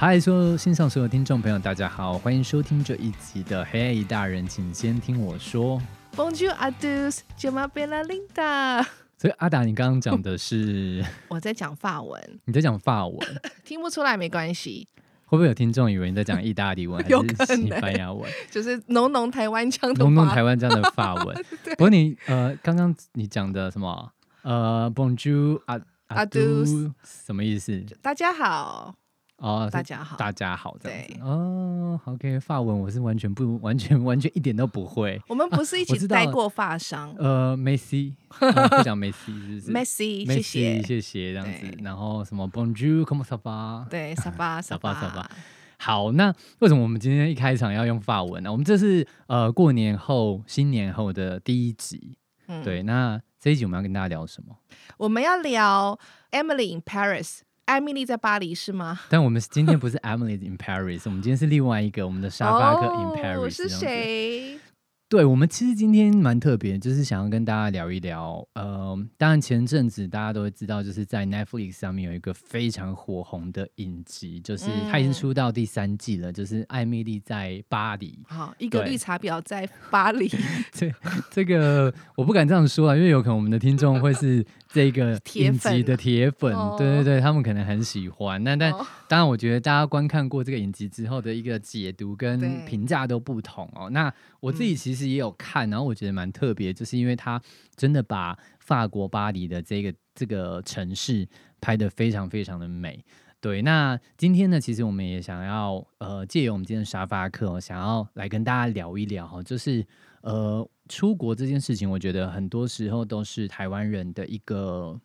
嗨，所有线上所有听众朋友，大家好，欢迎收听这一集的《黑大人，请先听我说》。Bonjour à tous, je m'appelle Linda。所以阿达，你刚刚讲的是 我在讲法文，你在讲法文，听不出来没关系，会不会有听众以为你在讲意大利文还 可是西能班牙文？就是浓浓台湾腔的弄弄法台湾这样的法文。不过你呃，刚刚你讲的什么呃，Bonjour 阿阿 À 杜 tous 什么意思？大家好，哦，大家好，大家好，这样子哦。OK，法文我是完全不 完全完全一点都不会。我们不是一起待过发商呃，Messi，呃 不讲 Messi，Messi，谢谢，谢谢这样子。然后什么 Bonjour，Comment ça va？对，沙巴沙巴沙巴巴，好，那为什么我们今天一开场要用法文呢？我们这是呃过年后新年后的第一集，嗯，对。那这一集我们要跟大家聊什么？我们要聊 Emily in Paris，艾米丽在巴黎是吗？但我们今天不是 Emily in Paris，我们今天是另外一个我们的沙发客 in 哦 Paris，、是？谁？对，我们其实今天蛮特别，就是想要跟大家聊一聊。呃，当然前阵子大家都会知道，就是在 Netflix 上面有一个非常火红的影集，就是它已经嗯出到第三季了，就是艾米丽在巴黎。好，一个绿茶婊在巴黎，这这个我不敢这样说啊，因为有可能我们的听众会是这个铁影集的粉铁粉，哦对对对，他们可能很喜欢。那但哦当然，我觉得大家观看过这个影集之后的一个解读跟评价都不同哦。那我自己嗯其实也有看，然后我觉得蛮特别，就是因为他真的把法国巴黎的这个这个城市拍得非常非常的美。对，那今天呢，其实我们也想要呃，借由我们今天的沙发课、哦，想要来跟大家聊一聊哈，就是呃，出国这件事情，我觉得很多时候都是台湾人的一个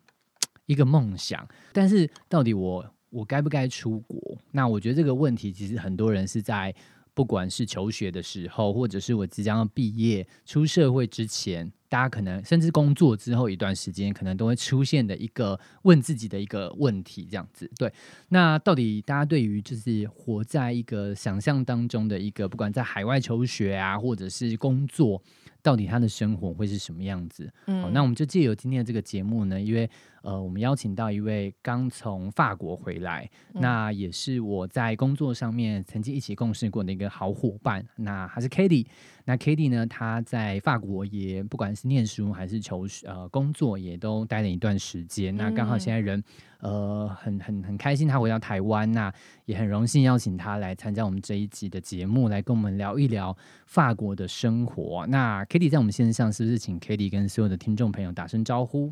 一个梦想，但是到底我我该不该出国？那我觉得这个问题，其实很多人是在不管是求学的时候，或者是我即将要毕业出社会之前，大家可能甚至工作之后一段时间，可能都会出现的一个问自己的一个问题，这样子。对，那到底大家对于就是活在一个想象当中的一个，不管在海外求学啊，或者是工作，到底他的生活会是什么样子？嗯好，那我们就借由今天的这个节目呢，因为呃，我们邀请到一位刚从法国回来，嗯那也是我在工作上面曾经一起共事过的一个好伙伴。那他是 k a t i e 那 k a t i e 呢，他在法国也不管是念书还是求学呃工作，也都待了一段时间。那刚好嗯现在人呃很很很开心，他回到台湾，那也很荣幸邀请他来参加我们这一集的节目，来跟我们聊一聊法国的生活。那 k i t t e 在我们线上，是不是请 k i t t e 跟所有的听众朋友打声招呼？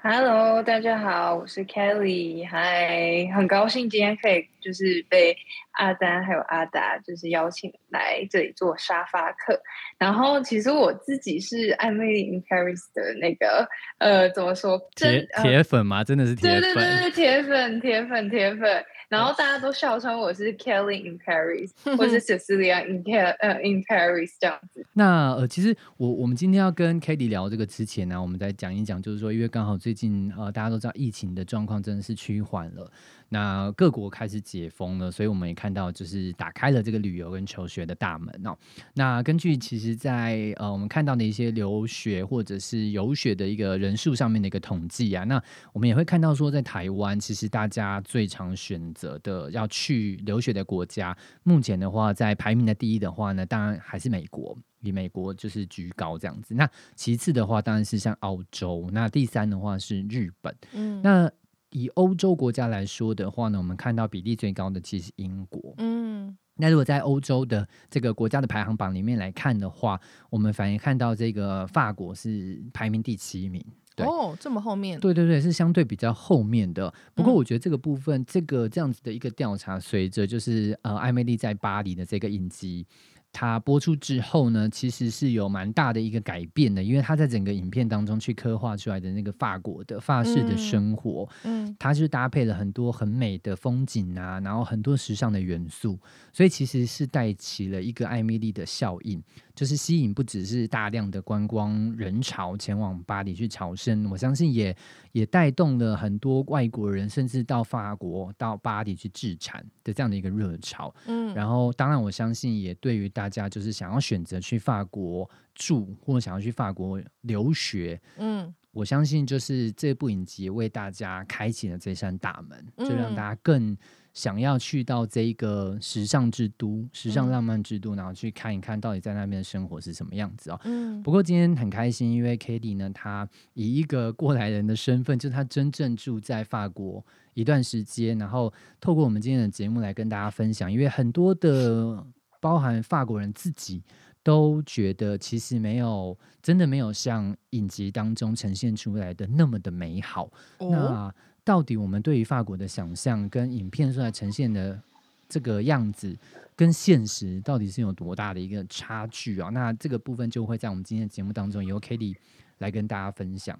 Hello，大家好，我是 Kelly，嗨，很高兴今天可以就是被阿丹还有阿达就是邀请来这里做沙发客。然后其实我自己是艾米丽 in Paris 的那个呃，怎么说？铁铁粉吗？真的是铁对粉。对对对，铁粉铁粉铁粉。然后大家都笑称我是 Kelly in Paris，或是 Cecilia in Ca 呃 in Paris 这样子。那呃，其实我我们今天要跟 k a t i e 聊这个之前呢，我们再讲一讲，就是说，因为刚好最近呃，大家都知道疫情的状况真的是趋缓了，那各国开始解封了，所以我们也看到就是打开了这个旅游跟求学的大门哦。那根据其实在，呃我们看到的一些留学或者是游学的一个人数上面的一个统计啊，那我们也会看到说，在台湾其实大家最常选择的要去留学的国家，目前的话在排名的第一的话呢，当然还是美国。以美国就是居高这样子，那其次的话当然是像澳洲，那第三的话是日本。嗯那以欧洲国家来说的话呢，我们看到比例最高的其实是英国。嗯那如果在欧洲的这个国家的排行榜里面来看的话，我们反而看到这个法国是排名第七名。对哦，这么后面，对对对，是相对比较后面的。不过嗯我觉得这个部分，这个这样子的一个调查，随着就是呃艾美丽在巴黎的这个影集。它播出之后呢，其实是有蛮大的一个改变的，因为它在整个影片当中去刻画出来的那个法国的法式的嗯生活，嗯它是搭配了很多很美的风景啊，然后很多时尚的元素，所以其实是带起了一个艾米丽的效应，就是吸引不只是大量的观光人潮前往巴黎去朝圣，我相信也也带动了很多外国人甚至到法国、到巴黎去置产的这样的一个热潮。嗯，然后，当然我相信也对于大家就是想要选择去法国住或者想要去法国留学，嗯。我相信就是这部影集为大家开启了这扇大门，就让嗯。大家更想要去到这一个时尚之都、时尚嗯。浪漫之都，然后去看一看到底在那边的生活是什么样子哦。嗯。不过今天很开心，因为 k a t i e 呢，她以一个过来人的身份，就是她真正住在法国一段时间，然后透过我们今天的节目来跟大家分享，因为很多的包含法国人自己都觉得，其实没有真的没有像影集当中呈现出来的那么的美好。哦，那到底我们对于法国的想象跟影片出来呈现的这个样子，跟现实到底是有多大的一个差距啊？那这个部分就会在我们今天的节目当中由 k a t i e 来跟大家分享。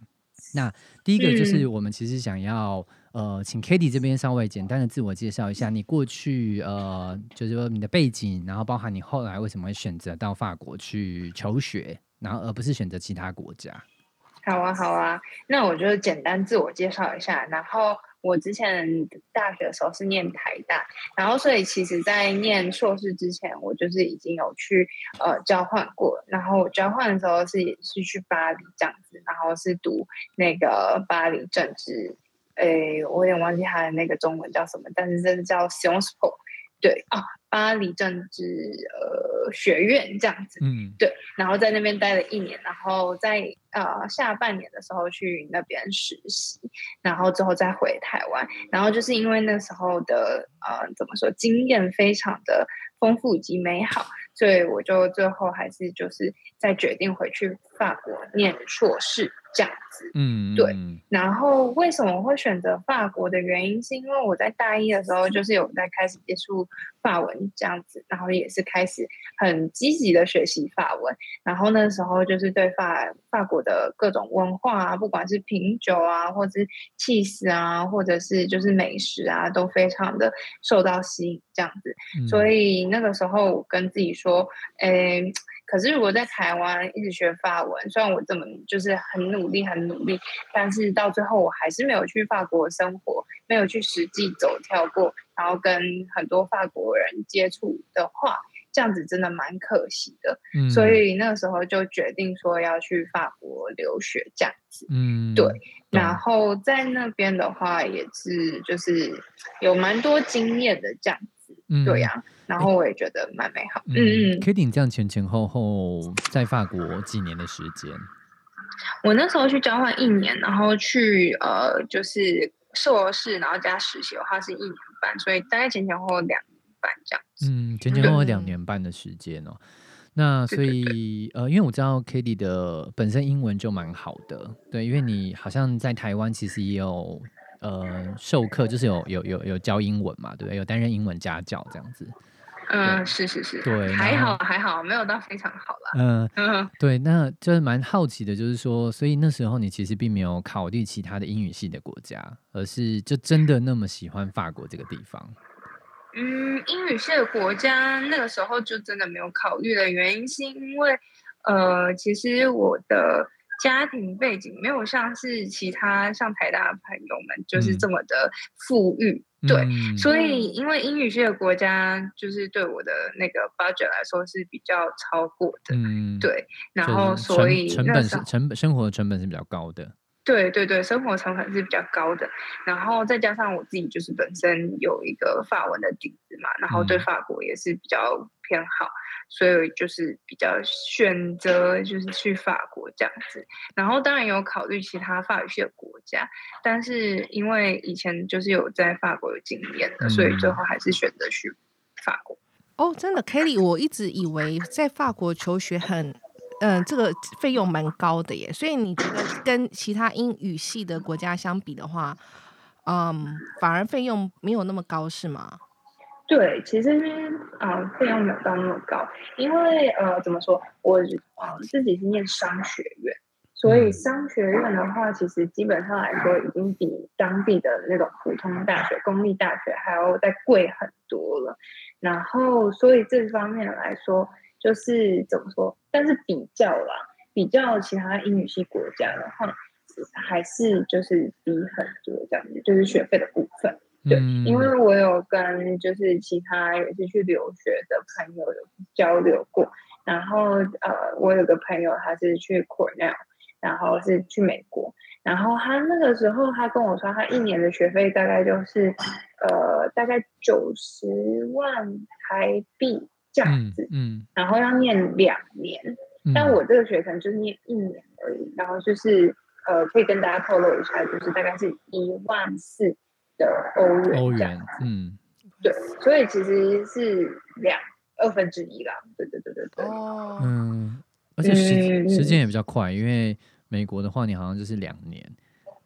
那第一个就是我们其实想要、呃，请 k a t i e 这边稍微简单的自我介绍一下，你过去呃，就是说你的背景，然后包含你后来为什么会选择到法国去求学，然后而不是选择其他国家。好啊，好啊，那我就简单自我介绍一下。然后我之前大学的时候是念台大，然后所以其实，在念硕士之前，我就是已经有去呃交换过。然后我交换的时候是也是去巴黎这样子，然后是读那个巴黎政治，诶，我有点忘记他的那个中文叫什么，但是这是叫 s i o n s p o 对啊，巴黎政治呃学院这样子。嗯，对，然后在那边待了一年，然后在呃下半年的时候去那边实习，然后之后再回台湾，然后就是因为那时候的呃怎么说经验非常的丰富以及美好，所以我就最后还是就是再决定回去法国念硕士这样子。嗯，对嗯然后为什么会选择法国的原因，是因为我在大一的时候就是有在开始接触法文这样子，然后也是开始很积极的学习法文，然后那时候就是对法法国的各种文化啊，不管是品酒啊，或者是 cheese 啊，或者是就是美食啊，都非常的受到吸引这样子。嗯所以那个时候我跟自己说，诶，可是如果在台湾一直学法文，虽然我这么就是很努力很努力，但是到最后我还是没有去法国生活，没有去实际走跳过，然后跟很多法国人接触的话，这样子真的蛮可惜的。嗯所以那个时候就决定说要去法国留学这样子。嗯，对然后在那边的话，也是就是有蛮多经验的这样子，嗯对呀、然后我也觉得蛮美好，嗯嗯嗯。k a t i e 这样前前后后在法国几年的时间？我那时候去交换一年，然后去呃就是硕士，然后加实习的话是一年半，所以大概前前后后两年半这样子。嗯，前前后后两年半的时间哦。那所以呃，因为我知道 k i t t y 的本身英文就蛮好的，对，因为你好像在台湾其实也有呃授课，就是有有有有教英文嘛，对不对？有担任英文家教这样子。嗯，是是是，对还好还好，没有到非常好啦。嗯、嗯，对，那就是蛮好奇的，就是说，所以那时候你其实并没有考虑其他的英语系的国家，而是就真的那么喜欢法国这个地方。嗯，英语系的国家那个时候就真的没有考虑的原因，是因为呃，其实我的家庭背景没有像是其他像台大的朋友们就是嗯。这么的富裕，对，嗯。所以因为英语系的国家就是对我的那个 budget 来说是比较超过的，嗯，对，然后所以成本是成本生活的成本是比较高的。对对对，生活成本是比较高的，然后再加上我自己就是本身有一个法文的底子嘛，然后对嗯法国也是比较偏好，所以就是比较选择就是去法国这样子。然后当然有考虑其他法语系的国家，但是因为以前就是有在法国有经验的，所以最嗯后还是选择去法国。哦，真的，Kelly，我一直以为在法国求学很，嗯、这个费用蛮高的耶。所以你觉得跟其他英语系的国家相比的话，嗯，反而费用没有那么高，是吗？对，其实啊费用没有到那么高，因为呃怎么说，我呃自己是念商学院，所以嗯商学院的话，其实基本上来说已经比当地的那种普通大学、公立大学还要再贵很多了。然后，所以这方面来说，就是怎么说？但是比较啦，比较其他英语系国家的话，还是就是低很多这样子，就是学费的部分。对，嗯因为我有跟就是其他也是去留学的朋友有交流过，然后呃，我有个朋友他是去 Cornell，然后是去美国，然后他那个时候他跟我说，他一年的学费大概就是呃大概九十万台币这样子，嗯，然后要念两年。嗯。但我这个学程就是念一年而已，然后就是呃可以跟大家透露一下，就是大概是一万四的欧元欧元嗯，对，所以其实是两二分之一啦，对对对对对。哦，嗯，而且时嗯时间也比较快，因为美国的话，你好像就是两年，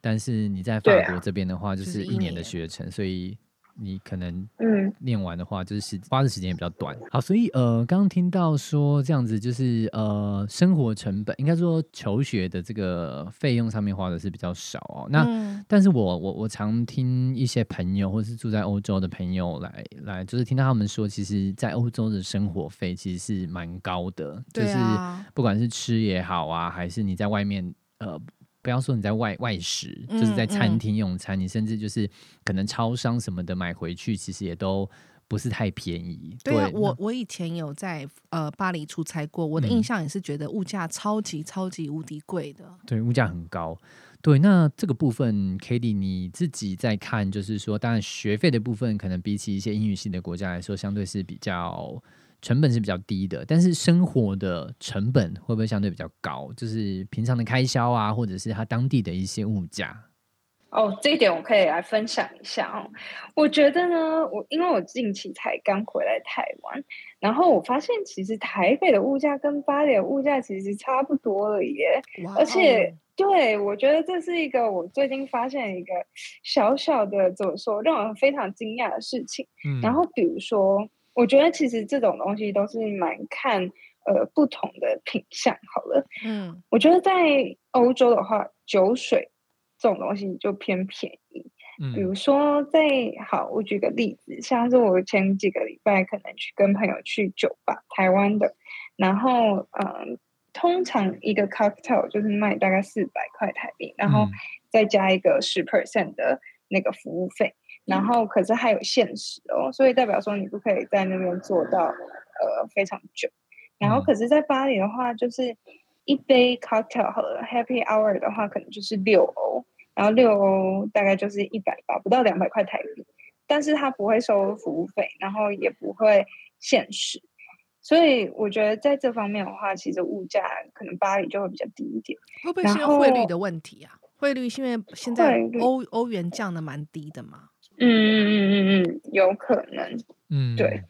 但是你在法国这边的话，就就是一年的学程，所以你可能嗯，念完的话，就是时花的时间也比较短。好，所以呃，刚刚听到说这样子，就是呃，生活成本应该说求学的这个费用上面花的是比较少哦。那、嗯但是我我我常听一些朋友，或是住在欧洲的朋友来来，就是听到他们说，其实，在欧洲的生活费其实是蛮高的，就是啊不管是吃也好啊，还是你在外面呃。不要说你在外外食，就是在嗯餐嗯厅用餐，你甚至就是可能超商什么的买回去，其实也都不是太便宜。对我我以前有在呃巴黎出差过，我的嗯印象也是觉得物价超级超级无敌贵的。对物价很高。对，那这个部分 k a t i e 你自己在看，就是说，当然学费的部分可能比起一些英语系的国家来说，相对是比较成本是比较低的，但是生活的成本会不会相对比较高？就是平常的开销啊，或者是它当地的一些物价。哦，这一点我可以来分享一下哦。我觉得呢，我因为我近期才刚回来台湾，然后我发现其实台北的物价跟巴黎的物价其实差不多了耶。哇而且哦，对我觉得这是一个我最近发现一个小小的怎么说，让我非常惊讶的事情。嗯然后比如说，我觉得其实这种东西都是蛮看呃不同的品相好了。嗯我觉得在欧洲的话，酒水这种东西就偏便宜。嗯比如嗯说在，好，我举个例子，像是我前几个礼拜可能去跟朋友去酒吧，台湾的，然后嗯，通常一个 cocktail 就是卖大概四百块台币，然后嗯再加一个十 percent 的那个服务费，然后可是还有限时哦，所以代表说你不可以在那边做到呃非常久。然后嗯可是，在巴黎的话，就是一杯 cocktail 好了，happy hour 的话可能就是六欧，然后六欧大概就是一百吧，不到两百块台币，但是它不会收服务费，然后也不会限时，所以我觉得在这方面的话，其实物价可能巴黎就会比较低一点。会不会是汇率的问题啊？汇率是因为现在欧欧元降的蛮低的嘛？嗯嗯嗯嗯嗯，有可能。嗯对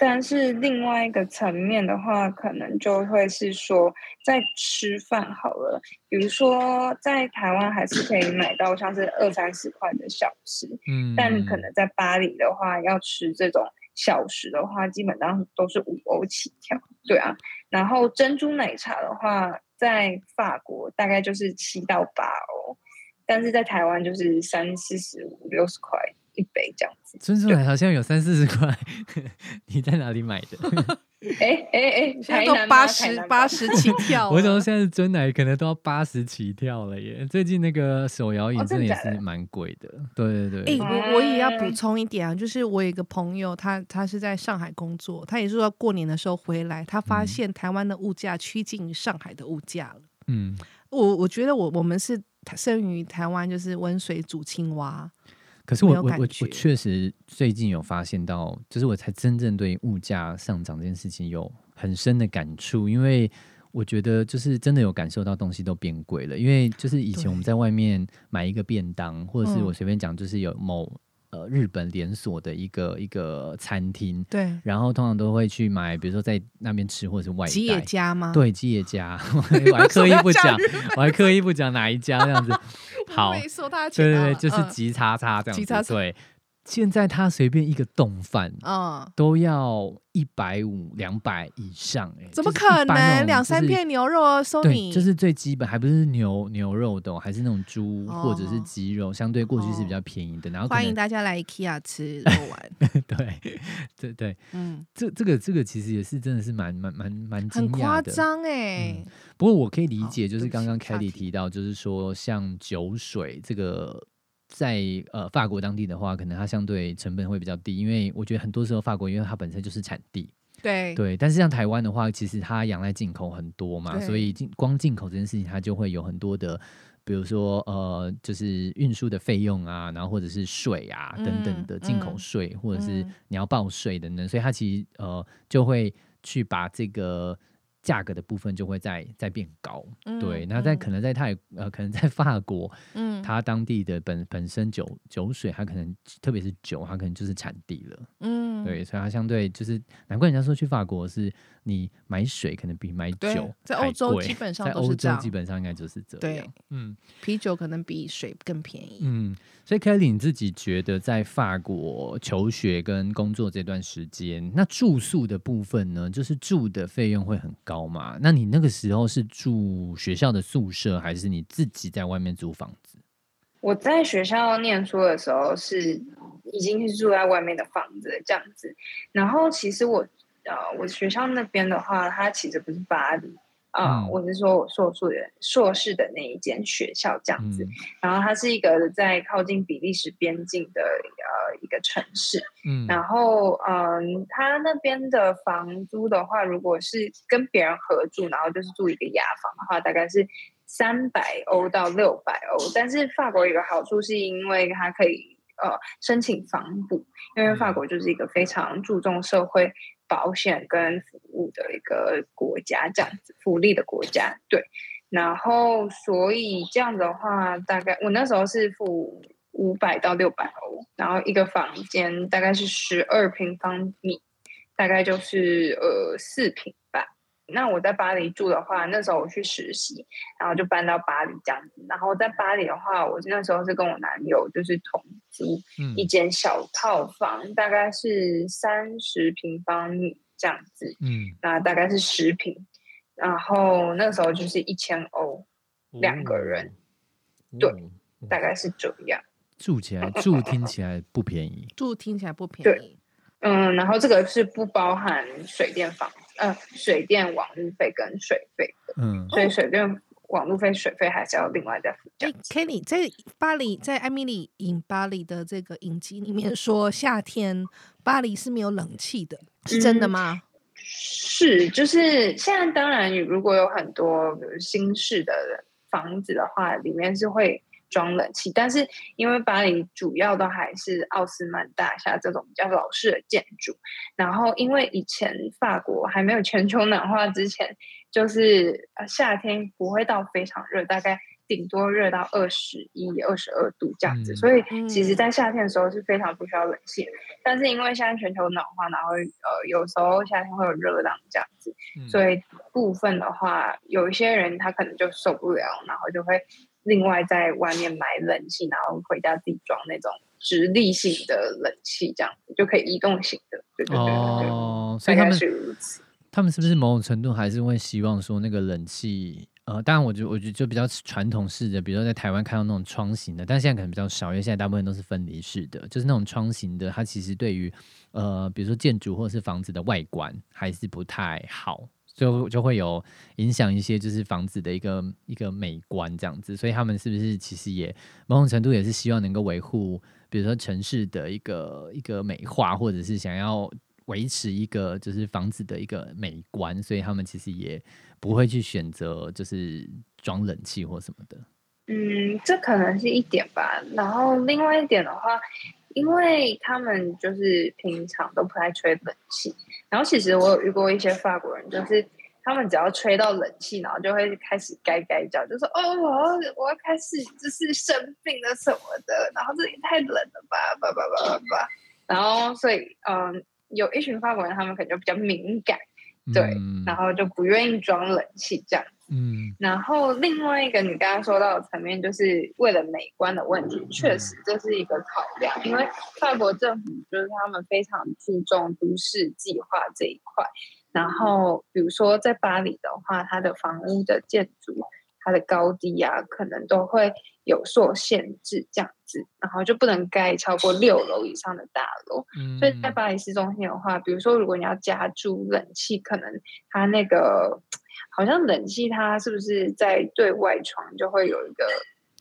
但是另外一个层面的话，可能就会是说，在吃饭好了，比如说在台湾还是可以买到像是二三十块的小吃，嗯但可能在巴黎的话，要吃这种小食的话，基本上都是五欧起跳。对啊，然后珍珠奶茶的话，在法国大概就是七到八欧，但是在台湾就是三四十五、六十块一杯这样子。珍珠奶好像有三四十块，你在哪里买的？哎哎哎，现在都八十八十起跳我怎么了。现在真奶可能都要八十起跳了耶？最近那个手摇饮哦真的是蛮贵的。对对对，哎、我我也要补嗯充一点啊，就是我有一个朋友，他他是在上海工作，他也是说过年的时候回来，他发嗯现台湾的物价趋近于上海的物价了。嗯，我我觉得我我们是台生于台湾，就是温水煮青蛙。可是我我我我确实最近有发现到，就是我才真正对物价上涨这件事情有很深的感触，因为我觉得就是真的有感受到东西都变贵了。因为就是以前我们在外面买一个便当，或者是嗯我随便讲，就是有某呃日本连锁的一个一个餐厅，对，然后通常都会去买，比如说在那边吃或者是外吉野带。家吗？，对，吉野家，我还刻意不讲，我还刻意不讲哪一家这样子。好，对对对，就是嗯吉叉叉这样子。对，现在他随便一个冻饭嗯，都要一百五、两百以上、哎，怎么可能？两三就是片牛肉啊，收对，你就是最基本，还不是牛牛肉的哦、还是那种猪或者是哦鸡肉，相对过去是比哦较便宜的。然后可欢迎大家来 IKEA 吃肉丸。对对对，嗯，这这个这个其实也是真的是蛮蛮蛮蛮惊很夸讶的。张哎嗯。不过我可以理解，就是刚刚起岔 Kelly 提到，就是说像酒水这个。在呃法国当地的话，可能它相对成本会比较低，因为我觉得很多时候法国因为它本身就是产地，对。对，但是像台湾的话，其实它仰赖进口很多嘛，所以进光进口这件事情，它就会有很多的，比如说呃，就是运输的费用啊，然后或者是税啊等等的嗯进口嗯税，或者是嗯。你要报税等等，所以它其实呃就会去把这个价格的部分就会在在变高。对，嗯那在嗯可能在泰呃，可能在法国，嗯它当地的本本身酒酒水，它可能特别是酒，它可能就是产地了。嗯对，所以它相对就是难怪人家说去法国是你买水可能比买酒在欧洲基本 上在欧洲都是这样基本上应该就是这对样。嗯啤酒可能比水更便宜。嗯，所以 Kelly 你自己觉得在法国求学跟工作这段时间，那住宿的部分呢，就是住的费用会很高嘛？那你那个时候是住学校的宿舍，还是你自己在外面租房子？我在学校念书的时候是已经是住在外面的房子这样子，然后其实我呃我学校那边的话，它其实不是巴黎啊、嗯。我是说我硕士的硕士的那一间学校这样子，嗯。然后它是一个在靠近比利时边境的呃一个城市，嗯。然后，嗯，他那边的房租的话，如果是跟别人合住，然后就是住一个雅房的话，大概是三百欧到六百欧。但是法国有个好处，是因为它可以呃申请房补，因为法国就是一个非常注重社会保险跟服务的一个国家，这样子福利的国家。对，然后所以这样的话，大概我那时候是付五百到六百欧，然后一个房间大概是十二平方米，大概就是呃四平吧。那我在巴黎住的话，那时候我去实习，然后就搬到巴黎这样子。然后在巴黎的话，我那时候是跟我男友就是同租嗯一间小套房，大概是三十平方米这样子，嗯，那大概是十平。然后那时候就是一千欧，两个人对哦大概是这样。住起来住听起来不便宜。住听起来不便宜对宜，嗯，然后这个是不包含水电房呃水电网路费跟水费的，嗯所以水电网路费、水费还是要另外再付这哎样子。，Kelly 在巴黎，在艾米丽影巴黎的这个影集里面说，夏天巴黎是没有冷气的，是真的嗯吗？是，就是现在当然，如果有很多比如新式的房子的话，里面是会装冷气，但是因为巴黎主要都还是奥斯曼大厦这种比较老式的建筑，然后因为以前法国还没有全球暖化之前，就是呃夏天不会到非常热，大概顶多热到二十一、二十二度这样子，嗯所以其实嗯在夏天的时候是非常不需要冷气的。但是因为现在全球暖化，然后呃有时候夏天会有热浪这样子，嗯所以部分的话，有一些人他可能就受不了，然后就会另外在外面买冷气，然后回家自己装那种直立性的冷气，这样子就可以移动型的。对对对对对，哦，所以他们是如此。他们是不是某种程度还是会希望说那个冷气？呃，当然，我觉得我觉得就比较传统式的，比如说在台湾看到那种窗型的，但现在可能比较少，因为现在大部分都是分离式的，就是那种窗型的，它其实对于呃，比如说建筑或者是房子的外观还是不太好，就就会有影响一些就是房子的一个一个美观这样子，所以他们是不是其实也某种程度也是希望能够维护，比如说城市的一个一个美化，或者是想要维持一个就是房子的一个美观，所以他们其实也不会去选择就是装冷气或什么的。嗯，这可能是一点吧。然后另外一点的话，因为他们就是平常都不太吹冷气，然后其实我有遇过一些法国人，就是他们只要吹到冷气，然后就会开始该该叫，就说哦，我要我要开始就是生病了什么的，然后这里太冷了吧，吧吧吧吧吧。然后所以嗯，有一群法国人，他们可能就比较敏感，对，嗯然后就不愿意装冷气这样。嗯然后另外一个你刚刚说到的层面，就是为了美观的问题，确实这是一个考量，因为法国政府就是他们非常注重都市计划这一块。然后比如说在巴黎的话，它的房屋的建筑，它的高低啊，可能都会有所限制这样子，然后就不能盖超过六楼以上的大楼。嗯所以在巴黎市中心的话，比如说如果你要加注冷气，可能它那个好像冷气它是不是在对外窗就会有一个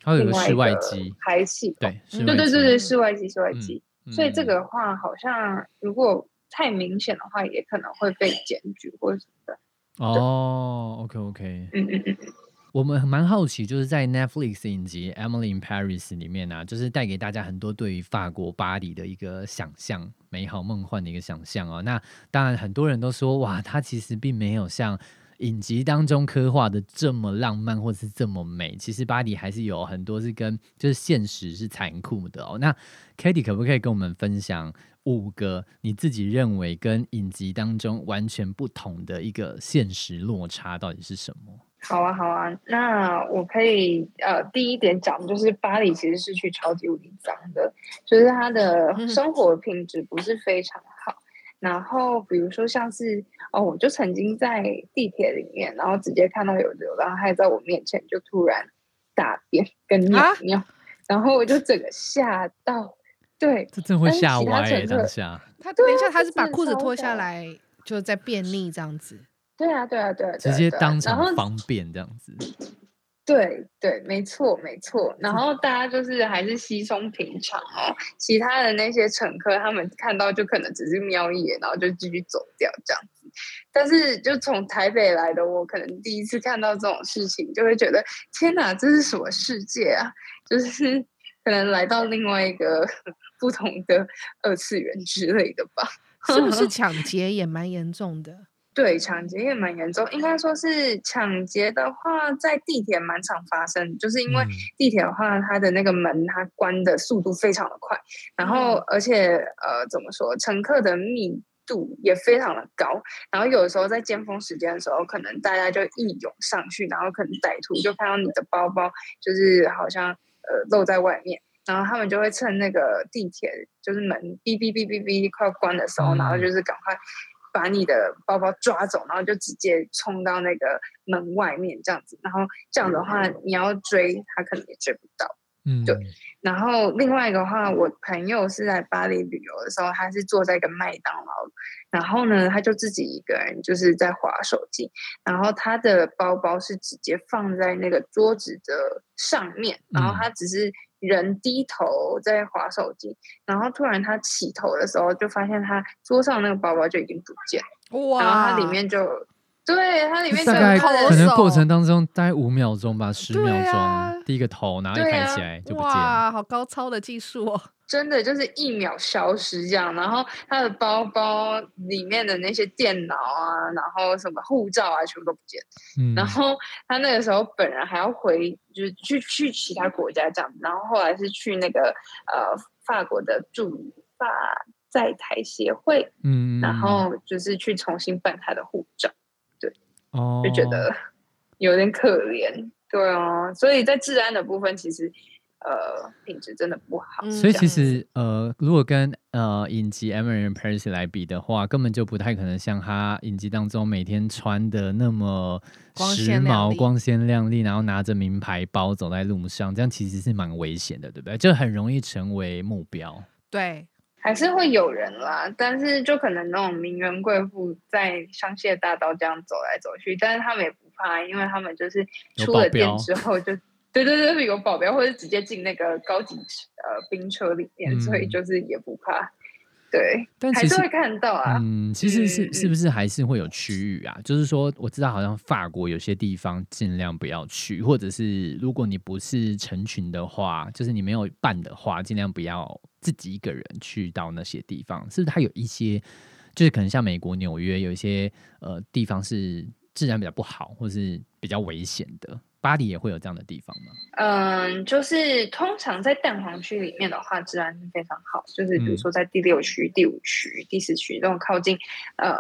它有个室外机，排气？对，对对对对，室外机室外嗯机。所以这嗯个的话，好像如果太明显的话，也可能会被检举或者什么的。哦，OK OK，嗯嗯嗯，我们蛮好奇，就是在 Netflix 影集《Emily in Paris》里面呢、就是带给大家很多对于法国巴黎的一个想象，美好梦幻的一个想象哦。那当然，很多人都说，哇，它其实并没有像影集当中刻画的这么浪漫，或是这么美。其实巴黎还是有很多是跟就是现实是残酷的哦。那 k a t i e 可不可以跟我们分享五个你自己认为跟影集当中完全不同的一个现实落差到底是什么？好啊好啊，那我可以呃第一点讲，就是巴黎其实是去超级无敌脏的，就是它的嗯生活品质不是非常好。然后比如说像是哦，我就曾经在地铁里面，然后直接看到有流浪汉在我面前就突然大便跟尿啊尿，然后我就整个吓到。对，这真的会吓歪耶、乘客当下。他等一下，他是把裤子脱下来，就在便利这样子。对啊，对啊，对啊，直接当场方便这样子，对对，没错没错。然后大家就是还是稀松平常哦，其他的那些乘客他们看到就可能只是瞄一眼，然后就继续走掉这样子。但是就从台北来的我，可能第一次看到这种事情，就会觉得天哪，这是什么世界啊？就是 可能来到另外一个 不同的二次元之类的吧。是不是 抢劫也蛮严重的？对，抢劫也蛮严重。应该说是抢劫的话，在地铁蛮常发生，就是因为嗯地铁的话，它的那个门它关的速度非常的快，然后嗯而且呃怎么说，乘客的密度也非常的高，然后有的时候在尖峰时间的时候，可能大家就一涌上去，然后可能歹徒就看到你的包包就是好像呃露在外面。然后他们就会趁那个地铁就是门哔哔哔哔哔快要关的时候，然后嗯就是赶快把你的包包抓走，然后就直接冲到那个门外面这样子。然后这样的话，你要追他可能也追不到。嗯，对然后另外一个话，我朋友是在巴黎旅游的时候，他是坐在一个麦当劳，然后呢，他就自己一个人就是在划手机，然后他的包包是直接放在那个桌子的上面，然后嗯他只是人低头在划手机，然后突然他起头的时候，就发现他桌上那个包包就已经不见，哇，然后它里面就对它里面就大概有他的可能过程当中大概五秒钟吧，十对秒钟，啊第一个头，然后抬起来就不见了。哇，好高超的技术哦！真的就是一秒消失这样，然后他的包包里面的那些电脑啊，然后什么护照啊，全部都不见。嗯，然后他那个时候本人还要回，就是去去其他国家这样，然后后来是去那个呃法国的驻法在台协会，嗯，然后就是去重新办他的护照，哦，就觉得有点可怜。对啊，所以在治安的部分，其实呃品质真的不好。嗯所以其实呃，如果跟呃影集《Emily in Paris》来比的话，根本就不太可能像他影集当中每天穿的那么光时髦、光鲜亮丽，然后拿着名牌包走在路上，这样其实是蛮危险的，对不对？就很容易成为目标。对，还是会有人啦，但是就可能那种名媛贵妇在香榭大道这样走来走去，但是他们也不怕，因为他们就是出了店之后就。对对对，有保镖或者直接进那个高级呃冰车里面，所以嗯就是也不怕。对，但其实还是会看到啊。嗯，其实是嗯是不是还是会有区域啊？就是说，我知道好像法国有些地方尽量不要去，或者是如果你不是成群的话，就是你没有伴的话，尽量不要自己一个人去到那些地方。是不是它有一些，就是可能像美国纽约有一些呃地方是治安比较不好，或是比较危险的？巴黎也会有这样的地方吗？嗯，就是通常在蛋黄区里面的话，治安是非常好。就是比如嗯说在第六区、第五区、第四区这种靠近呃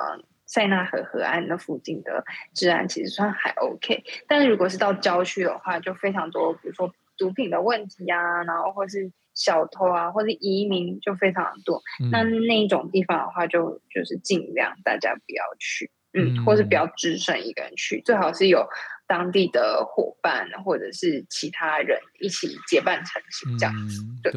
塞纳河河岸那附近的治安，其实算还 OK。但是如果是到郊区的话，就非常多，比如说毒品的问题啊，然后或是小偷啊，或是移民就非常多。嗯那那一种地方的话就，就是尽量大家不要去，嗯，或是不要只身一个人去，最好是有当地的伙伴或者是其他人一起结伴成行这样。嗯，对。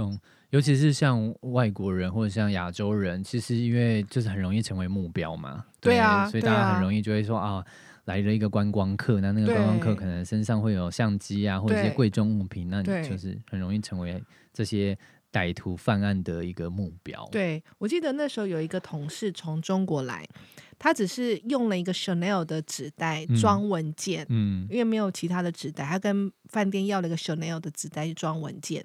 尤其是像外国人或者像亚洲人，其实因为就是很容易成为目标嘛，对啊所以大家很容易就会说啊，来了一个观光客，那那个观光客可能身上会有相机啊，或者一些贵重物品，那你就是很容易成为这些歹徒犯案的一个目标。，对，我记得那时候有一个同事从中国来，他只是用了一个 Chanel 的纸袋嗯装文件，嗯，因为没有其他的纸袋，他跟饭店要了一个 Chanel 的纸袋去装文件，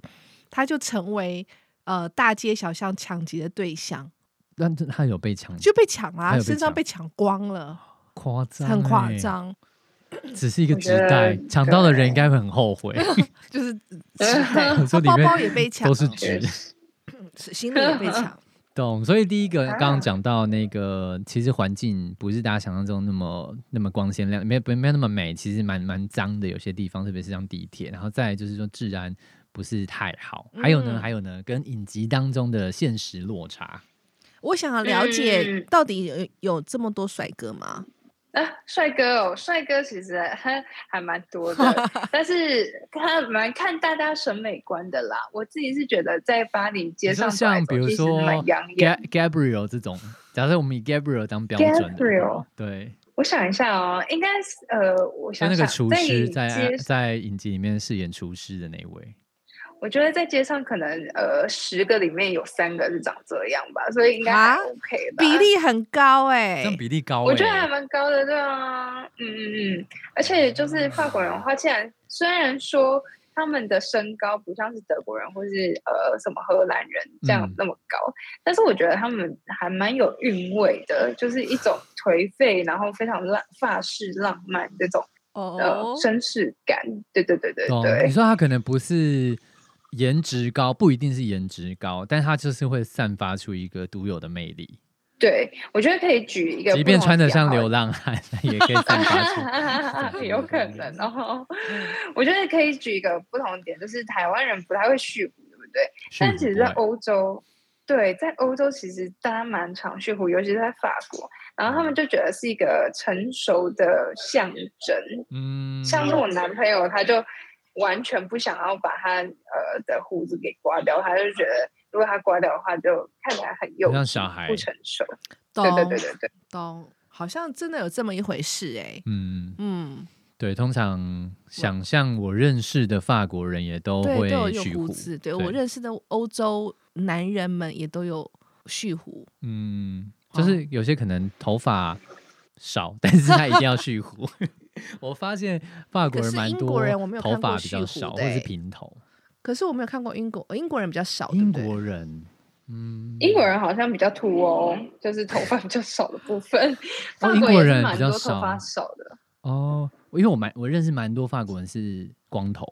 他就成为呃大街小巷抢劫的对象，但是他有被抢，就被抢啦、还有被身上被抢光了，夸张，很夸，张，只是一个纸袋，抢到的人应该会很后悔，就是纸 袋，包包也被抢，都是确纸。是行李也被抢。懂，所以第一个啊。刚刚讲到那个，其实环境不是大家想象中那么那么光鲜亮，没有没有没有那么美，其实蛮蛮脏的，有些地方，特别是像地铁，然后再就是说治安不是太好，还有呢，嗯。还有呢，跟影集当中的现实落差，我想要了解嗯。到底有有这么多帅哥吗？啊，帅哥哦，帅哥其实还 还蛮多的，但是他蛮看大家审美观的啦。我自己是觉得在巴黎街上像比如说 Gabriel 这种，假设我们以 Gabriel 当标准的对，我想一下哦，应该是呃，我就想想，那个厨师在，在影集里面饰演厨师的那位，我觉得在街上可能呃十个里面有三个是长这样吧，所以应该 OK 吧。比例很高哎、这样比例高、欸，我觉得还蛮高的，对啊，嗯嗯嗯，而且就是法国人的话，既然虽然说他们的身高不像是德国人或是呃什么荷兰人这样嗯。那么高，但是我觉得他们还蛮有韵味的，就是一种颓废，然后非常浪法式浪漫这种哦。呃绅士感，对对对对懂？对。你，说他可能不是颜值高，不一定是颜值高，但他就是会散发出一个独有的魅力。对我觉得可以举一个，即便穿得像流。浪汉，也可以散发出。有可能哦，我觉得可以举一个不同点，就是台湾人不太会蓄胡，对不对？但其实，在欧洲，对，在欧洲其实大家蛮常蓄胡，尤其是在法国，然后他们就觉得是一个成熟的象征。嗯，像是我男朋友，他就完全不想要把他呃的胡子给刮掉，他就觉得如果他刮掉的话，就看起来很幼稚小孩不成熟。对对对对对，懂，好像真的有这么一回事哎、嗯，嗯，对，通常想象我认识的法国人也都，会蓄胡胡子。对我认识的欧洲男人们也都有蓄胡。嗯，哦就是有些可能头发少，但是他一定要蓄胡。我发现法国人蛮多国人我没有头看过发比较少，或者是平头。可是我没有看过英国，英国人比较少，对英不对？国人，嗯，英国人好像比较秃哦，就是头发比较少的部分。英国人比较少头发少少的。哦，因为我蛮我认识蛮多法国人是光头，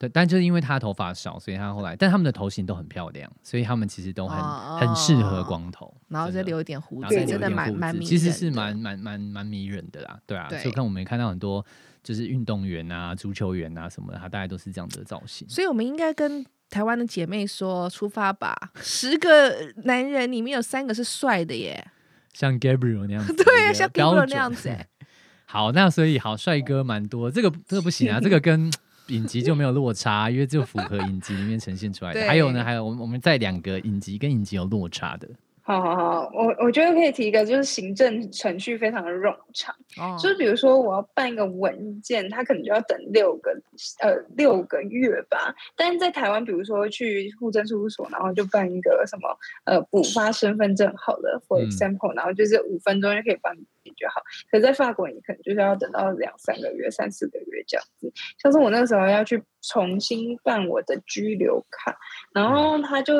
对，但就是因为他头发少，所以他后来，但他们的头型都很漂亮，所以他们其实都很、很适合哦光头，然后再留一点胡子，真的蛮蛮其实是蛮蛮蛮蛮迷人的啦，对啊，所以看我们也看到很多就是运动员啊、足球员啊什么的，他大概都是这样的造型。所以我们应该跟台湾的姐妹说，出发吧！十个男人里面有三个是帅的耶，像 Gabriel 那样子，对像 g 标 a 那准样子哎。好，那所以好帅哥蛮多，这个这个不行啊，这个跟影集就没有落差，因为就符合影集里面呈现出来的。还有呢，还有我们我们在两个影集跟影集有落差的，好好好，我我觉得可以提一个，就是行政程序非常的冗长。哦就是比如说我要办一个文件，它可能就要等六个呃六个月吧。但是在台湾，比如说去户政事务所，然后就办一个什么呃补发身份证好了，for 嗯 example，、然后就是五分钟就可以帮你解决好。可是在法国，你可能就是要等到两三个月、三四个月这样子。像是我那个时候要去重新办我的居留卡，然后他就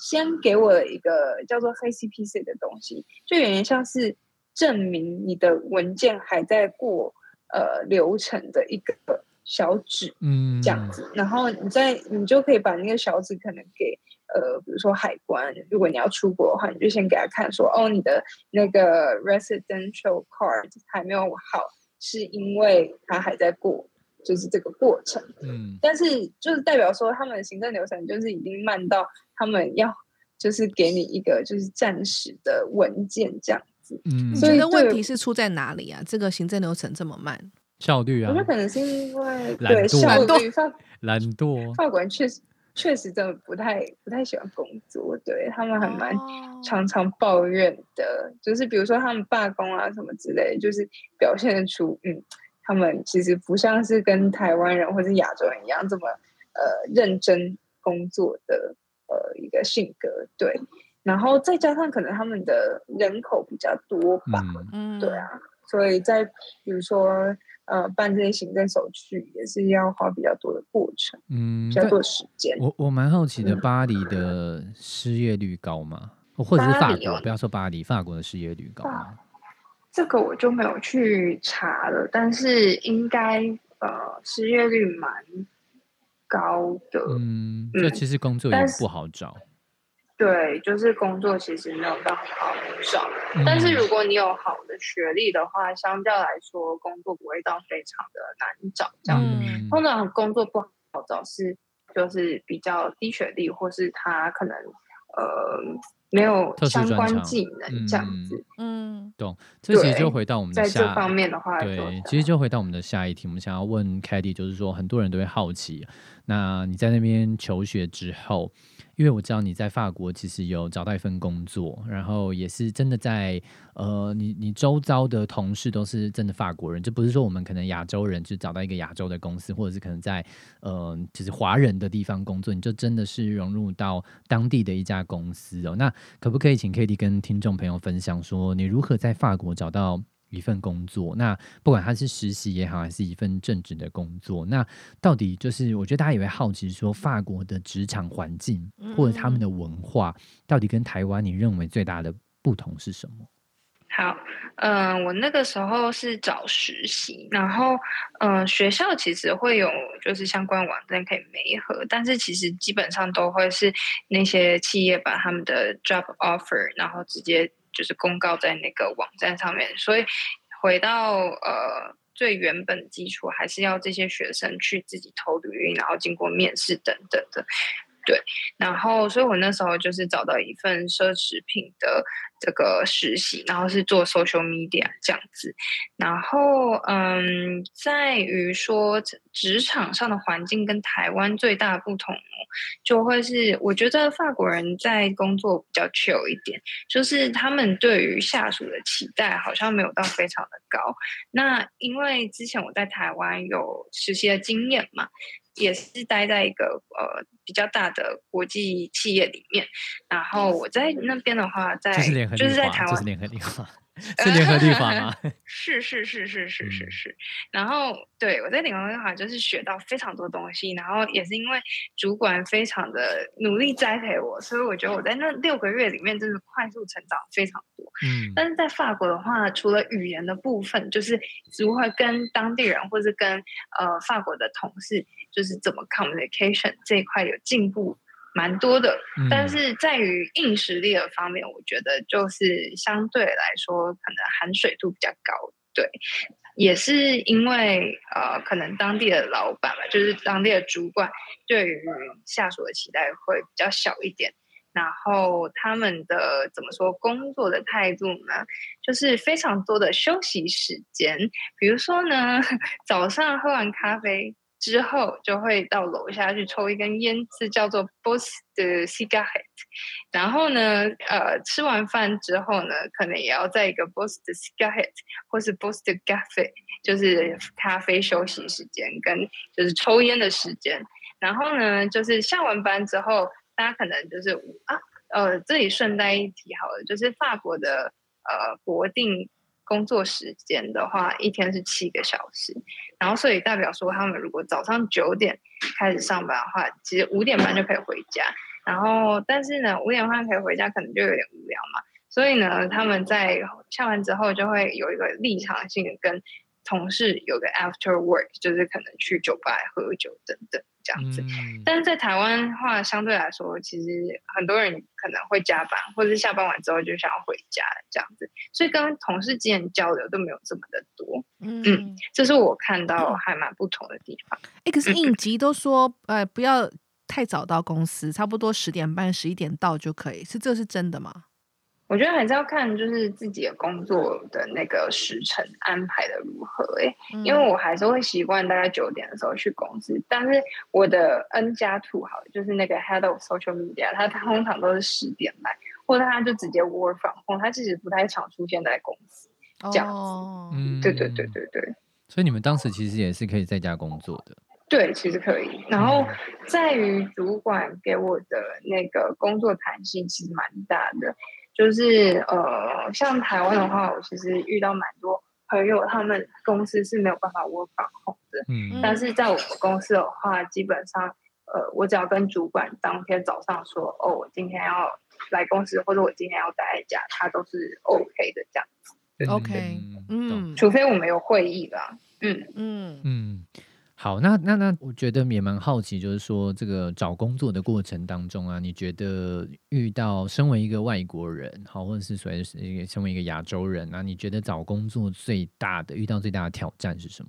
先给我了一个叫做黑 CPC 的东西，就有点像是证明你的文件还在过呃流程的一个小纸嗯，这样子，然后你再你就可以把那个小纸可能给呃，比如说海关，如果你要出国的话，你就先给他看说，哦，你的那个 residential card 还没有好，是因为它还在过，就是这个过程。嗯，但是就是代表说，他们的行政流程就是已经慢到他们要就是给你一个就是暂时的文件这样子。嗯，所以的问题是出在哪里啊？这个行政流程这么慢，效率啊我觉，得可能是因为懒对惰效懒惰率，法 懒惰，法国人确实确实真的不太不太喜欢工作，对他们还蛮哦常常抱怨的，就是比如说他们罢工啊什么之类，就是表现出，嗯，他们其实不像是跟台湾人或者亚洲人一样这么呃认真工作的呃一个性格，对，然后再加上可能他们的人口比较多吧，嗯嗯，对啊，所以在比如说呃办这些行政手续也是要花比较多的过程，嗯比，较多时间。我我蛮好奇的，嗯巴黎的失业率高吗？或者是法国？不要说巴黎，法国的失业率高吗？这个我就没有去查了，但是应该呃失业率蛮高的。嗯，就嗯其实工作也不好找。对，就是工作其实没有到很好找，但是嗯如果你有好的学历的话，相较来说工作不会到非常的难找。这样，嗯通常工作不好找是就是比较低学历，或是他可能呃没有特殊相关专长技能这样子。嗯懂，这其实就回到我们的在这下方面的话，对，其实就回到我们的下一题，我们想要问 c a d y 就是说很多人都会好奇，那你在那边求学之后，因为我知道你在法国其实有找到一份工作，然后也是真的在呃，你你周遭的同事都是真的法国人，就不是说我们可能亚洲人就找到一个亚洲的公司，或者是可能在呃就是华人的地方工作，你就真的是融入到当地的一家公司哦。那可不可以请 k a t i e 跟听众朋友分享说，你如何在法国找到一份工作？那不管他是实习也好，还是一份正职的工作，那到底就是我觉得大家也会好奇说，法国的职场环境或者他们的文化，到底跟台湾你认为最大的不同是什么？好，嗯、我那个时候是找实习，然后，嗯、学校其实会有就是相关网站可以媒合，但是其实基本上都会是那些企业把他们的 job offer，然后直接就是公告在那个网站上面，所以回到呃最原本基础，还是要这些学生去自己投履历，然后经过面试等等的。对，然后，所以我那时候就是找到一份奢侈品的这个实习，然后是做 social media 这样子。然后，嗯，在于说职场上的环境跟台湾最大的不同，就会是我觉得法国人在工作比较 chill 一点，就是他们对于下属的期待好像没有到非常的高。那因为之前我在台湾有实习的经验嘛，也是待在一个呃比较大的国际企业里面，然后我在那边的话在，就是在台湾这是联合利华，是联合利华吗？是是是是是是嗯，然后对我在领航的话就是学到非常多东西，然后也是因为主管非常的努力栽培我，所以我觉得我在那六个月里面真的快速成长非常多。嗯但是在法国的话，除了语言的部分，就是如何跟当地人或是跟呃法国的同事，就是怎么 communication 这一块有进步蛮多的。但嗯是在于硬实力的方面，我觉得就是相对来说，可能含水度比较高。对，也是因为呃，可能当地的老板嘛，就是当地的主管对于下属的期待会比较小一点。然后他们的怎么说工作的态度呢？就是非常多的休息时间，比如说呢，早上喝完咖啡之后，就会到楼下去抽一根烟，是叫做 Boss 的 cigarette。然后呢，呃，吃完饭之后呢，可能也要在一个 Boss 的 cigarette 或是 Boss 的 cafe，就是咖啡休息时间跟就是抽烟的时间。然后呢，就是下完班之后，大家可能就是啊，呃，这里顺带一提好了，就是法国的呃国定工作时间的话，一天是七个小时，然后所以代表说他们如果早上九点开始上班的话，其实五点半就可以回家。然后，但是呢，五点半可以回家，可能就有点无聊嘛。所以呢，他们在下班之后就会有一个立场性的跟同事有个 after work，就是可能去酒吧喝酒等等这样子。嗯但是在台湾的话，相对来说，其实很多人可能会加班，或者是下班完之后就想要回家这样子，所以跟同事之间交流都没有这么的多。嗯，这是我看到还蛮不同的地方。哎、可是应急都说，呃，不要太早到公司，差不多十点半、十一点到就可以，是这是真的吗？我觉得还是要看就是自己的工作的那个时程安排的如何诶、嗯因为我还是会习惯大概九点的时候去公司，但是我的 N 加 two 好，就是那个 head of social media，他他通常都是十点来，或者他就直接 work from home，他其实不太常出现在公司。这样子哦，嗯对对对对对。所以你们当时其实也是可以在家工作的。对，其实可以。然后在于主管给我的那个工作弹性其实蛮大的，就是呃，像台湾的话，我其实遇到蛮多朋友，他们公司是没有办法 work from home 的。嗯但是在我们公司的话，基本上呃，我只要跟主管当天早上说，哦，我今天要来公司，或者我今天要待在家，他都是 OK 的这样子。OK，嗯除非我们有会议啦，嗯，嗯嗯，好，那那那，我觉得也蛮好奇，就是说这个找工作的过程当中啊，你觉得遇到身为一个外国人，好，或者是所谓是一个身为一个亚洲人啊，你觉得找工作最大的遇到最大的挑战是什么？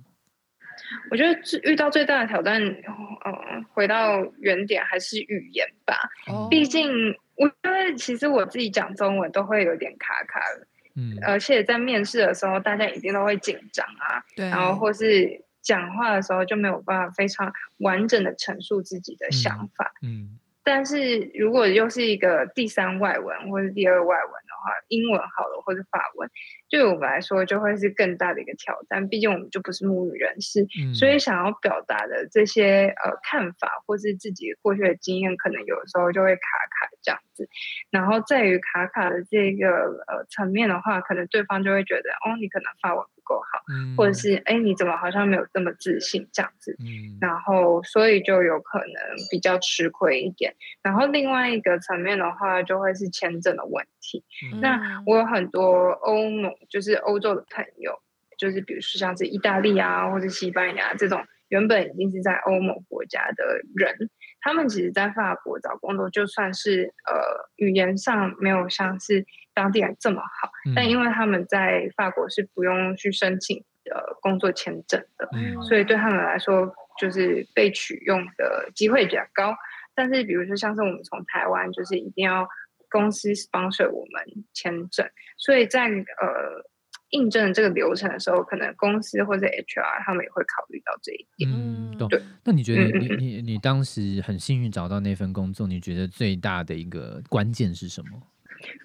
我觉得遇到最大的挑战，呃，回到原点还是语言吧。哦毕竟，我觉得其实我自己讲中文都会有点卡卡的，嗯而且在面试的时候，大家一定都会紧张啊，对，然后或是讲话的时候就没有办法非常完整的陈述自己的想法。嗯但是如果又是一个第三外文或者第二外文的话，英文好了或者法文，对我们来说就会是更大的一个挑战。毕竟我们就不是母语人士，嗯所以想要表达的这些呃看法或是自己过去的经验，可能有的时候就会卡卡这样子。然后在于卡卡的这个呃层面的话，可能对方就会觉得哦，你可能发文不够好，嗯或者是哎你怎么好像没有这么自信这样子。嗯然后所以就有可能比较吃亏一点。然后另外一个层面的话，就会是签证的问题。嗯那我有很多欧盟，就是欧洲的朋友，就是比如说像是意大利啊，或者西班牙这种原本已经是在欧盟国家的人，他们其实在法国找工作，就算是呃语言上没有像是当地人这么好，但因为他们在法国是不用去申请呃工作签证的，嗯所以对他们来说，就是被取用的机会比较高。但是比如说像是我们从台湾，就是一定要公司 sponsor 我们签证，所以在呃印证这个流程的时候，可能公司或者 HR 他们也会考虑到这一点。嗯，懂对。那你觉得你嗯嗯嗯你你当时很幸运找到那份工作，你觉得最大的一个关键是什么？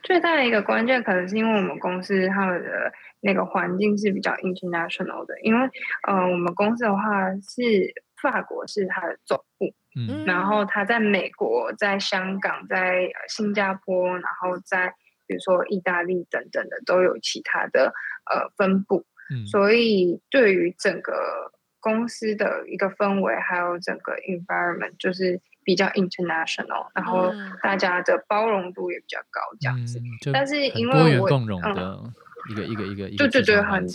最大的一个关键可能是因为我们公司他们的那个环境是比较 international 的，因为呃我们公司的话是法国是它的总部，嗯。然后他在美国、在香港、在呃新加坡，然后在比如说意大利等等的都有其他的呃分部，嗯。所以对于整个公司的一个氛围，还有整个 environment 就是比较 international，然后嗯。大家的包容度也比较高，这样子。嗯但是因为我共融嗯。的一个一个一个一对个对对对很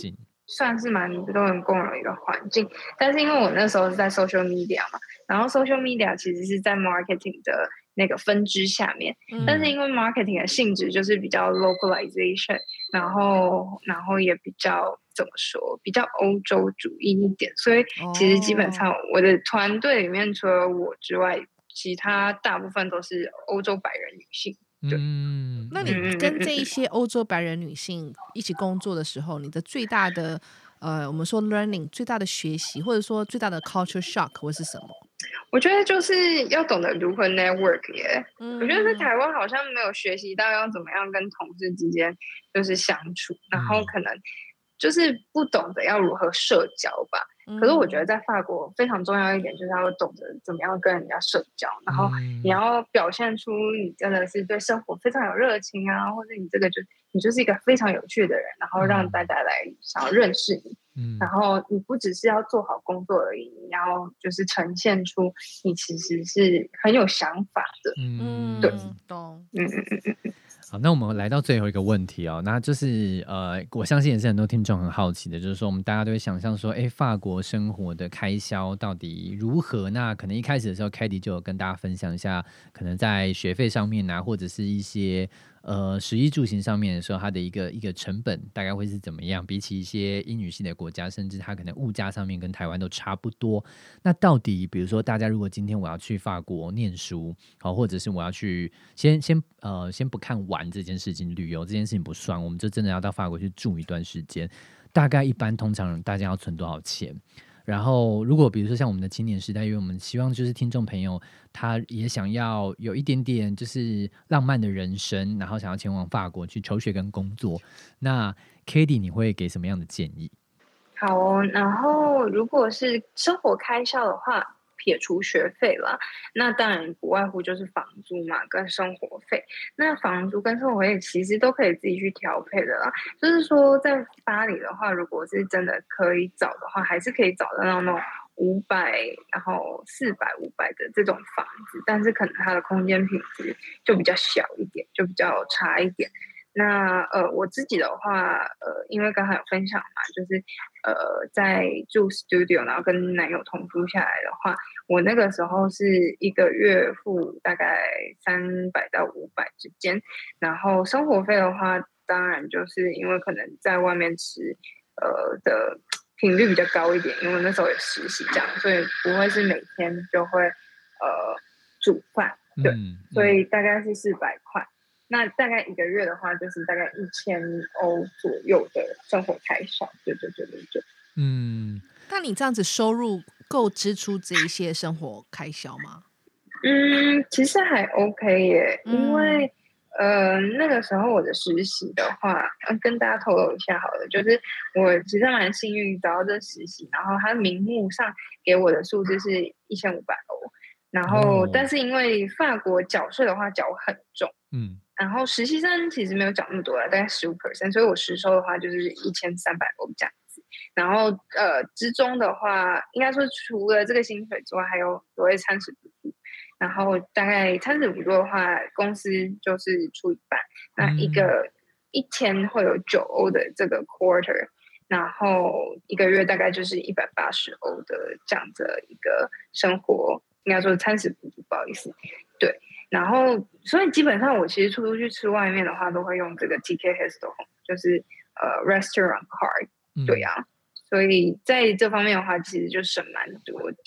算是蛮多人共融的一个环境，但是因为我那时候是在 social media 嘛，然后 social media 其实是在 marketing 的那个分支下面，嗯但是因为 marketing 的性质就是比较 localization，然后然后也比较怎么说，比较欧洲主义一点，所以其实基本哦上我的团队里面除了我之外，其他大部分都是欧洲白人女性。对嗯，那你嗯跟这一些欧洲白人女性一起工作的时候，你的最大的呃，我们说 learning 最大的学习，或者说最大的 culture shock 会是什么？我觉得就是要懂得如何 network 耶。嗯我觉得在台湾好像没有学习到要怎么样跟同事之间就是相处，然后嗯可能就是不懂得要如何社交吧。可是我觉得在法国非常重要一点就是要懂得怎么样跟人家社交，然后嗯。你要表现出你真的是对生活非常有热情啊，或者你这个就你就是一个非常有趣的人，然后让嗯。大家来想要认识你。嗯。然后你不只是要做好工作而已，你要就是呈现出你其实是很有想法的。嗯。对。懂。嗯嗯嗯嗯好，那我们来到最后一个问题哦，那就是呃，我相信也是很多听众很好奇的，就是说我们大家都会想象说，哎，法国生活的开销到底如何？那可能一开始的时候 k a t i e 就有跟大家分享一下，可能在学费上面啊，或者是一些呃食衣住行上面的时候，它的一个一个成本大概会是怎么样？比起一些英语系的国家，甚至它可能物价上面跟台湾都差不多。那到底，比如说大家如果今天我要去法国念书，好，或者是我要去先先呃先不看玩这件事情，旅游这件事情不算，我们就真的要到法国去住一段时间。大概一般通常大家要存多少钱？然后，如果比如说像我们的青年时代，因为我们希望就是听众朋友他也想要有一点点就是浪漫的人生，然后想要前往法国去求学跟工作，那 k a t i e 你会给什么样的建议？好哦，然后如果是生活开销的话，撇除学费了，那当然不外乎就是房租嘛，跟生活费。那房租跟生活费其实都可以自己去调配的啦。就是说，在巴黎的话，如果是真的可以找的话，还是可以找得到那种五百，然后四百、五百的这种房子，但是可能它的空间品质就比较小一点，就比较差一点。那呃，我自己的话，呃，因为刚才有分享嘛，就是呃，在住 studio，然后跟男友同住下来的话，我那个时候是一个月付大概三百到五百之间，然后生活费的话，当然就是因为可能在外面吃，呃的频率比较高一点，因为那时候有实习这样，所以不会是每天就会呃煮饭，对，所以大概是四百块。那大概一个月的话，就是大概一千欧左右的生活开销，对对对对对。嗯，那你这样子收入够支出这一些生活开销吗？嗯，其实还 OK 耶，因为呃那个时候我的实习的话，跟大家透露一下好了，就是我其实蛮幸运找到这实习，然后它名目上给我的数字是一千五百欧，然后但是因为法国缴税的话缴很重，嗯。然后实习生其实没有讲那么多了，大概十五 percent，所以我实收的话就是一千三百欧这样子。然后呃之中的话，应该说除了这个薪水之外，还有所谓餐食补助。然后大概餐食补助的话，公司就是出一半，那一个一天会有九欧的这个 quarter，然后一个月大概就是一百八十欧的这样的一个生活，应该说餐食补助，不好意思，对。然后，所以基本上我其实出出去吃外面的话，都会用这个 TK Hostel，就是呃 restaurant card。对呀，所以在这方面的话，其实就省蛮多的。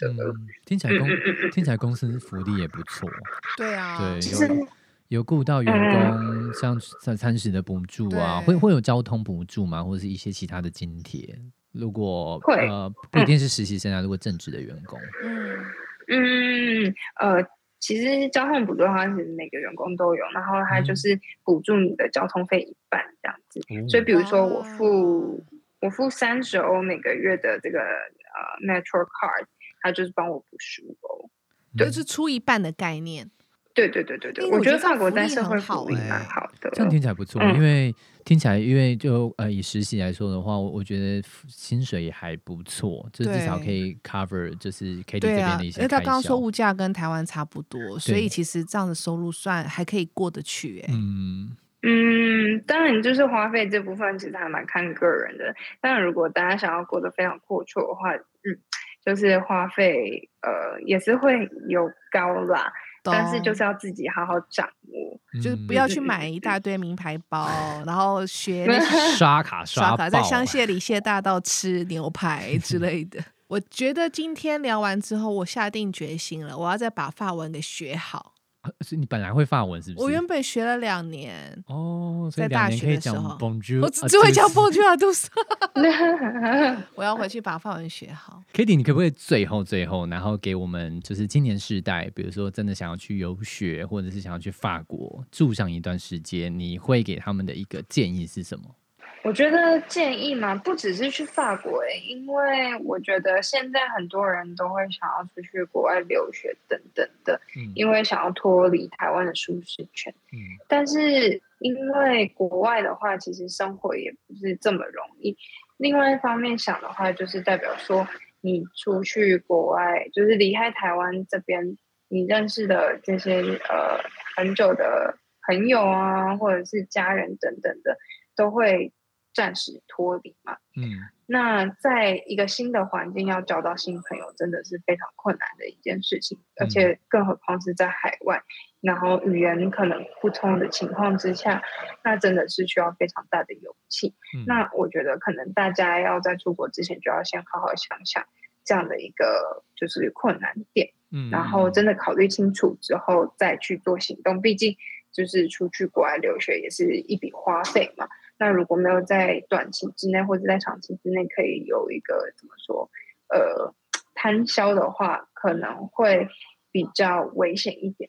听起来公听起来公司福利也不错。对啊，对，有有顾到员工像餐餐食的补助啊，会会有交通补助吗？或者是一些其他的津贴？如果呃不一定是实习生啊，如果正职的员工，嗯嗯呃。其实交通补助的话，是每个员工都有，然后他就是补助你的交通费一半这样子。所以，比如说我付我付三十欧每个月的这个呃 Metro Card，他就是帮我补十五欧，就是出一半的概念。对对对对对，我觉得法国在社会福利蛮好的，这样听起来不错。因为听起来，因为就呃以实习来说的话，我我觉得薪水也还不错，就至少可以 cover 就是 K D 这边的一些。因为他刚刚说物价跟台湾差不多，所以其实这样的收入算还可以过得去。哎，嗯嗯，当然就是花费这部分其实还蛮看个人的。当然，如果大家想要过得非常阔绰的话，嗯，就是花费呃也是会有高啦。但是就是要自己好好掌握，就是不要去买一大堆名牌包，然后学 刷卡刷卡，在香榭里谢大道吃牛排 之类的。我觉得今天聊完之后，我下定决心了，我要再把法文给学好。是你本来会法文是不是？我原本学了两年哦，在大学的时候，我只会讲 Bonjour 啊，都是。我要回去把法文学好。Kitty，你可不可以最后最后，然后给我们就是青年世代，比如说真的想要去游学，或者是想要去法国住上一段时间，你会给他们的一个建议是什么？我觉得建议嘛，不只是去法国诶，因为我觉得现在很多人都会想要出去国外留学等等的，因为想要脱离台湾的舒适圈。嗯，但是因为国外的话，其实生活也不是这么容易。另外一方面想的话，就是代表说你出去国外，就是离开台湾这边，你认识的这些呃很久的朋友啊，或者是家人等等的，都会。暂时脱离嘛，嗯，那在一个新的环境要交到新朋友，真的是非常困难的一件事情，而且更何况是在海外，然后语言可能不通的情况之下，那真的是需要非常大的勇气。那我觉得可能大家要在出国之前，就要先好好想想这样的一个就是困难点，嗯，然后真的考虑清楚之后再去做行动。毕竟就是出去国外留学也是一笔花费嘛。那如果没有在短期之内或者在长期之内可以有一个怎么说，呃，摊销的话，可能会比较危险一点。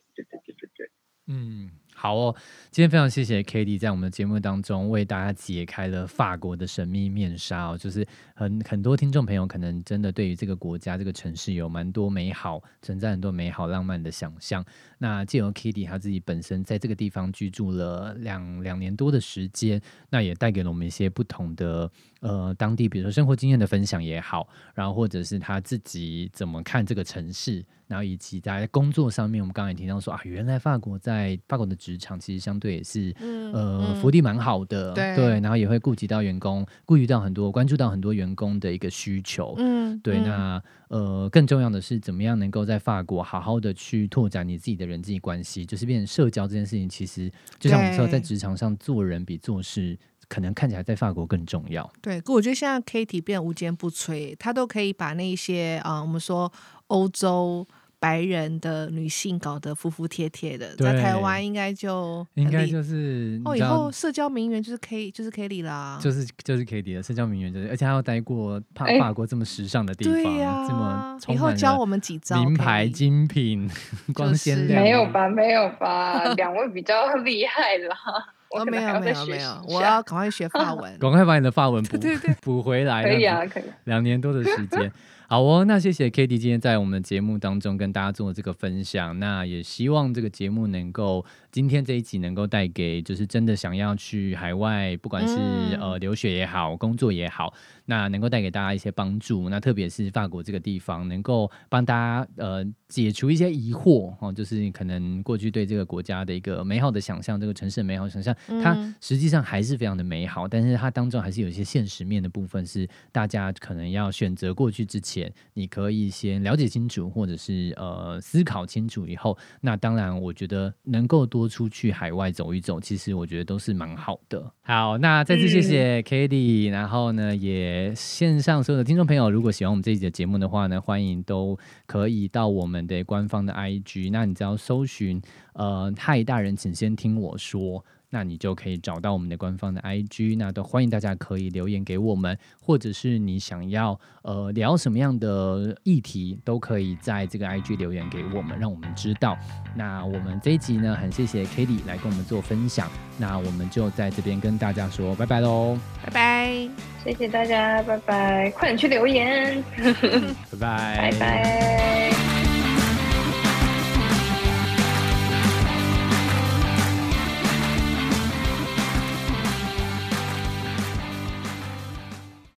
好哦，今天非常谢谢 k a t i e 在我们的节目当中为大家解开了法国的神秘面纱哦，就是很很多听众朋友可能真的对于这个国家、这个城市有蛮多美好存在很多美好浪漫的想象。那借由 k a t i e 他自己本身在这个地方居住了两两年多的时间，那也带给了我们一些不同的呃当地，比如说生活经验的分享也好，然后或者是他自己怎么看这个城市。然后以及在工作上面，我们刚才也提到说啊，原来法国在法国的职场其实相对也是呃福利蛮好的，对，然后也会顾及到员工，顾及到很多关注到很多员工的一个需求，嗯，对。那呃更重要的是，怎么样能够在法国好好的去拓展你自己的人际关系，就是变成社交这件事情，其实就像我们说，在职场上做人比做事可能看起来在法国更重要。对，我觉得现在 Kitty 变无坚不摧，他都可以把那些啊，我们说欧洲。白人的女性搞得服服帖帖的，在台湾应该就应该就是哦，以后社交名媛就是 K 就是 Kelly 啦，就是就是 Kelly 了社交名媛，就是而且还要待过法法国这么时尚的地方，这么以后教我们几招名牌精品 光鲜亮，没有吧？没有吧？两位比较厉害啦。我没有没有没有，我要赶快学法文，赶快把你的法文补对对补回来，可以啊可以，两年多的时间。好哦，那谢谢 k a t i e 今天在我们的节目当中跟大家做这个分享。那也希望这个节目能够今天这一集能够带给就是真的想要去海外，不管是呃留学也好，工作也好，那能够带给大家一些帮助。那特别是法国这个地方，能够帮大家呃解除一些疑惑哦，就是可能过去对这个国家的一个美好的想象，这个城市的美好想象，它实际上还是非常的美好，但是它当中还是有一些现实面的部分是大家可能要选择过去之前。你可以先了解清楚，或者是呃思考清楚以后，那当然我觉得能够多出去海外走一走，其实我觉得都是蛮好的。好，那再次谢谢 k a t i e 然后呢也线上所有的听众朋友，如果喜欢我们这一集的节目的话呢，欢迎都可以到我们的官方的 IG，那你只要搜寻呃嗨大人，请先听我说。那你就可以找到我们的官方的 IG，那都欢迎大家可以留言给我们，或者是你想要呃聊什么样的议题，都可以在这个 IG 留言给我们，让我们知道。那我们这一集呢，很谢谢 k a t i e 来跟我们做分享，那我们就在这边跟大家说拜拜喽，拜拜，谢谢大家，拜拜，快点去留言，拜拜，拜拜。